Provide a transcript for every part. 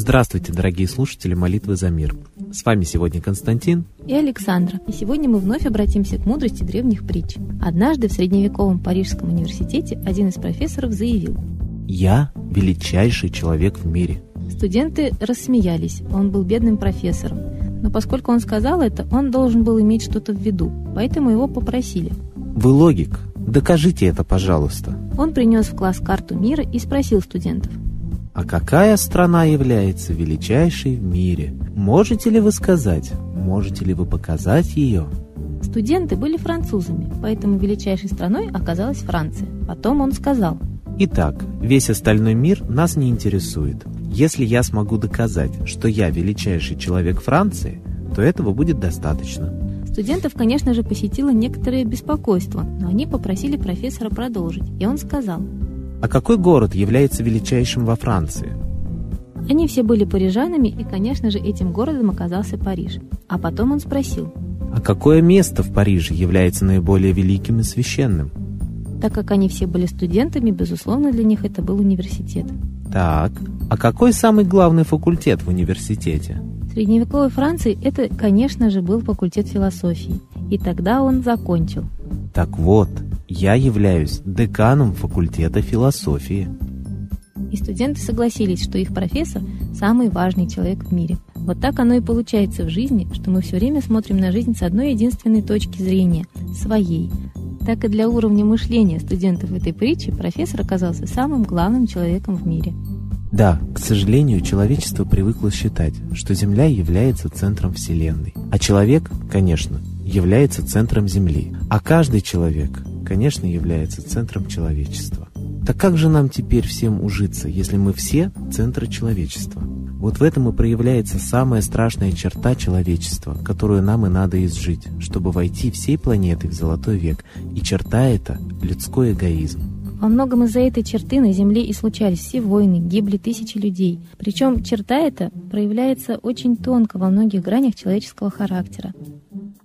Здравствуйте, дорогие слушатели молитвы за мир. С вами сегодня Константин и Александра. И сегодня мы вновь обратимся к мудрости древних притч. Однажды в средневековом Парижском университете один из профессоров заявил «Я величайший человек в мире». Студенты рассмеялись, он был бедным профессором. Но поскольку он сказал это, он должен был иметь что-то в виду, поэтому его попросили. «Вы логик, докажите это, пожалуйста». Он принес в класс карту мира и спросил студентов – а какая страна является величайшей в мире? Можете ли вы сказать? Можете ли вы показать ее? Студенты были французами, поэтому величайшей страной оказалась Франция. Потом он сказал. Итак, весь остальной мир нас не интересует. Если я смогу доказать, что я величайший человек Франции, то этого будет достаточно. Студентов, конечно же, посетило некоторое беспокойство, но они попросили профессора продолжить, и он сказал – а какой город является величайшим во Франции? Они все были парижанами, и, конечно же, этим городом оказался Париж. А потом он спросил. А какое место в Париже является наиболее великим и священным? Так как они все были студентами, безусловно, для них это был университет. Так, а какой самый главный факультет в университете? В средневековой Франции это, конечно же, был факультет философии. И тогда он закончил. Так вот, я являюсь деканом факультета философии. И студенты согласились, что их профессор – самый важный человек в мире. Вот так оно и получается в жизни, что мы все время смотрим на жизнь с одной единственной точки зрения – своей. Так и для уровня мышления студентов этой притчи профессор оказался самым главным человеком в мире. Да, к сожалению, человечество привыкло считать, что Земля является центром Вселенной. А человек, конечно, является центром Земли. А каждый человек конечно, является центром человечества. Так как же нам теперь всем ужиться, если мы все центры человечества? Вот в этом и проявляется самая страшная черта человечества, которую нам и надо изжить, чтобы войти всей планетой в золотой век. И черта эта – людской эгоизм. Во многом из-за этой черты на Земле и случались все войны, гибли тысячи людей. Причем черта эта проявляется очень тонко во многих гранях человеческого характера.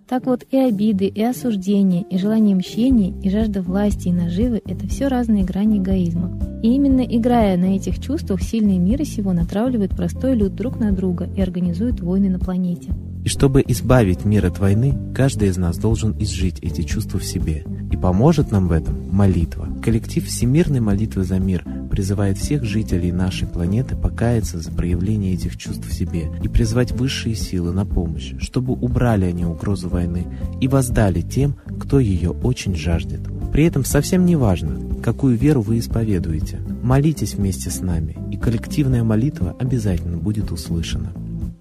Так вот и обиды, и осуждения, и желание мщения, и жажда власти, и наживы – это все разные грани эгоизма. И именно играя на этих чувствах, сильные мира сего натравливают простой люд друг на друга и организуют войны на планете. И чтобы избавить мир от войны, каждый из нас должен изжить эти чувства в себе. И поможет нам в этом молитва. Коллектив Всемирной молитвы за мир призывает всех жителей нашей планеты покаяться за проявление этих чувств в себе и призвать высшие силы на помощь, чтобы убрали они угрозу войны и воздали тем, кто ее очень жаждет. При этом совсем не важно, какую веру вы исповедуете. Молитесь вместе с нами, и коллективная молитва обязательно будет услышана.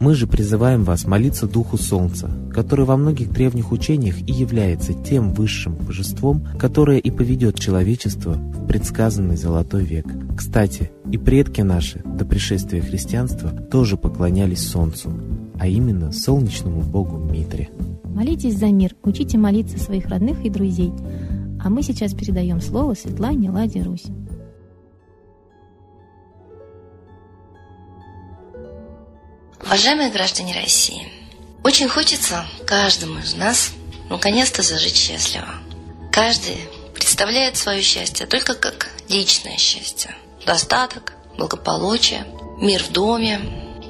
Мы же призываем вас молиться Духу Солнца, который во многих древних учениях и является тем высшим божеством, которое и поведет человечество предсказанный Золотой век. Кстати, и предки наши до пришествия христианства тоже поклонялись Солнцу, а именно солнечному богу Митре. Молитесь за мир, учите молиться своих родных и друзей. А мы сейчас передаем слово Светлане Ладе Русь. Уважаемые граждане России, очень хочется каждому из нас наконец-то зажить счастливо. Каждый представляет свое счастье только как личное счастье. Достаток, благополучие, мир в доме,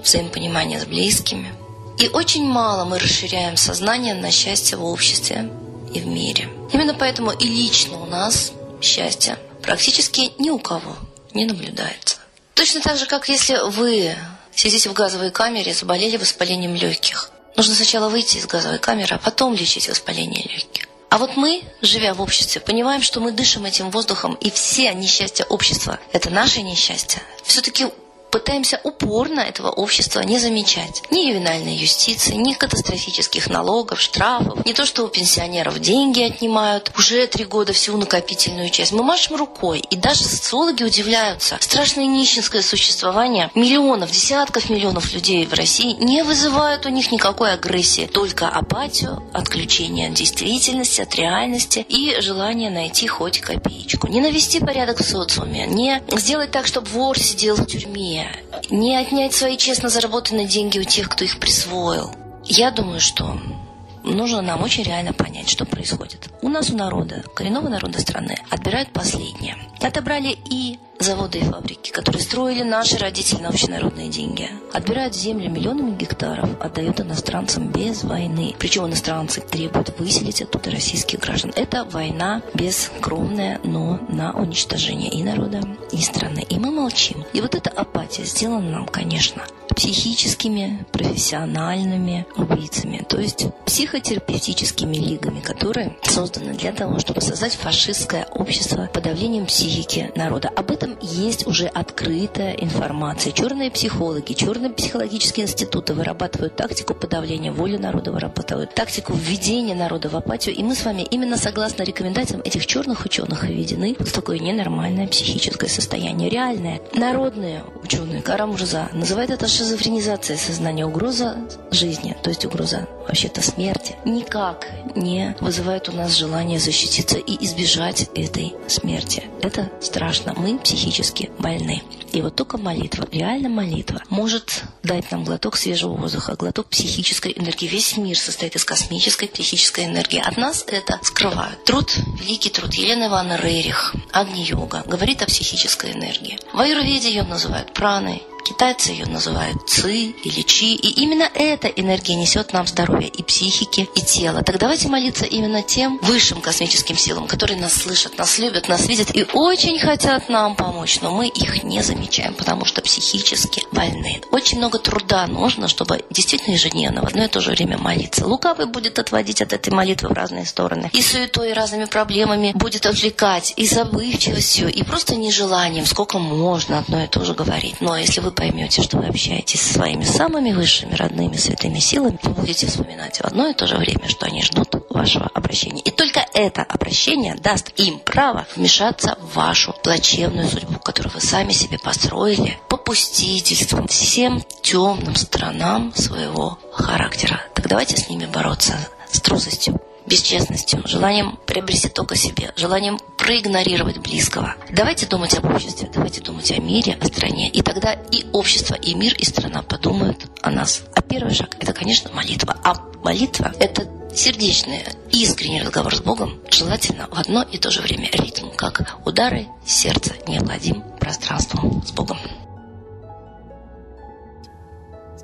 взаимопонимание с близкими. И очень мало мы расширяем сознание на счастье в обществе и в мире. Именно поэтому и лично у нас счастье практически ни у кого не наблюдается. Точно так же, как если вы Сидите в газовой камере, заболели воспалением легких. Нужно сначала выйти из газовой камеры, а потом лечить воспаление легких. А вот мы, живя в обществе, понимаем, что мы дышим этим воздухом, и все несчастья общества – это наше несчастье. Все-таки пытаемся упорно этого общества не замечать. Ни ювенальной юстиции, ни катастрофических налогов, штрафов, не то, что у пенсионеров деньги отнимают, уже три года всю накопительную часть. Мы машем рукой, и даже социологи удивляются. Страшное нищенское существование миллионов, десятков миллионов людей в России не вызывает у них никакой агрессии, только апатию, отключение от действительности, от реальности и желание найти хоть копеечку. Не навести порядок в социуме, не сделать так, чтобы вор сидел в тюрьме, не отнять свои честно заработанные деньги у тех, кто их присвоил. Я думаю, что нужно нам очень реально понять, что происходит. У нас у народа, коренного народа страны, отбирают последнее. Отобрали и заводы и фабрики, которые строили наши родители на общенародные деньги, отбирают землю миллионами гектаров, отдают иностранцам без войны. Причем иностранцы требуют выселить оттуда российских граждан. Это война бескровная, но на уничтожение и народа, и страны. И мы молчим. И вот эта апатия сделана нам, конечно, психическими, профессиональными убийцами, то есть психотерапевтическими лигами, которые созданы для того, чтобы создать фашистское общество подавлением психики народа. Об этом есть уже открытая информация. Черные психологи, черные психологические институты вырабатывают тактику подавления воли народа, вырабатывают тактику введения народа в апатию. И мы с вами именно согласно рекомендациям этих черных ученых введены в такое ненормальное психическое состояние. Реальное. Народные ученые, Карамурза, называют это шизофренизация сознания, угроза жизни, то есть угроза вообще-то смерти, никак не вызывает у нас желание защититься и избежать этой смерти. Это страшно. Мы психически больны. И вот только молитва, реально молитва, может дать нам глоток свежего воздуха, глоток психической энергии. Весь мир состоит из космической психической энергии. От нас это скрывают. Труд, великий труд Елены Ивановны Рерих, Агни-йога, говорит о психической энергии. В аюрведе ее называют праной, Китайцы ее называют ци или чи. И именно эта энергия несет нам здоровье и психики, и тела. Так давайте молиться именно тем высшим космическим силам, которые нас слышат, нас любят, нас видят и очень хотят нам помочь. Но мы их не замечаем, потому что психически больны. Очень много труда нужно, чтобы действительно ежедневно в одно и то же время молиться. Лукавый будет отводить от этой молитвы в разные стороны. И суетой, и разными проблемами будет отвлекать, и забывчивостью, и просто нежеланием, сколько можно одно и то же говорить. Но если вы поймете, что вы общаетесь со своими самыми высшими, родными, святыми силами, вы будете вспоминать в одно и то же время, что они ждут вашего обращения. И только это обращение даст им право вмешаться в вашу плачевную судьбу, которую вы сами себе построили, попустительством, всем темным сторонам своего характера. Так давайте с ними бороться, с трусостью бесчестностью, желанием приобрести только себе, желанием проигнорировать близкого. Давайте думать об обществе, давайте думать о мире, о стране. И тогда и общество, и мир, и страна подумают о нас. А первый шаг – это, конечно, молитва. А молитва – это сердечный, искренний разговор с Богом, желательно в одно и то же время ритм, как удары сердца необладим пространством с Богом.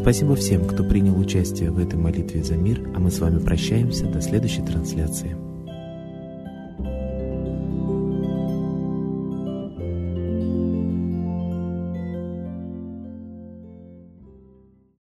Спасибо всем, кто принял участие в этой молитве за мир, а мы с вами прощаемся до следующей трансляции.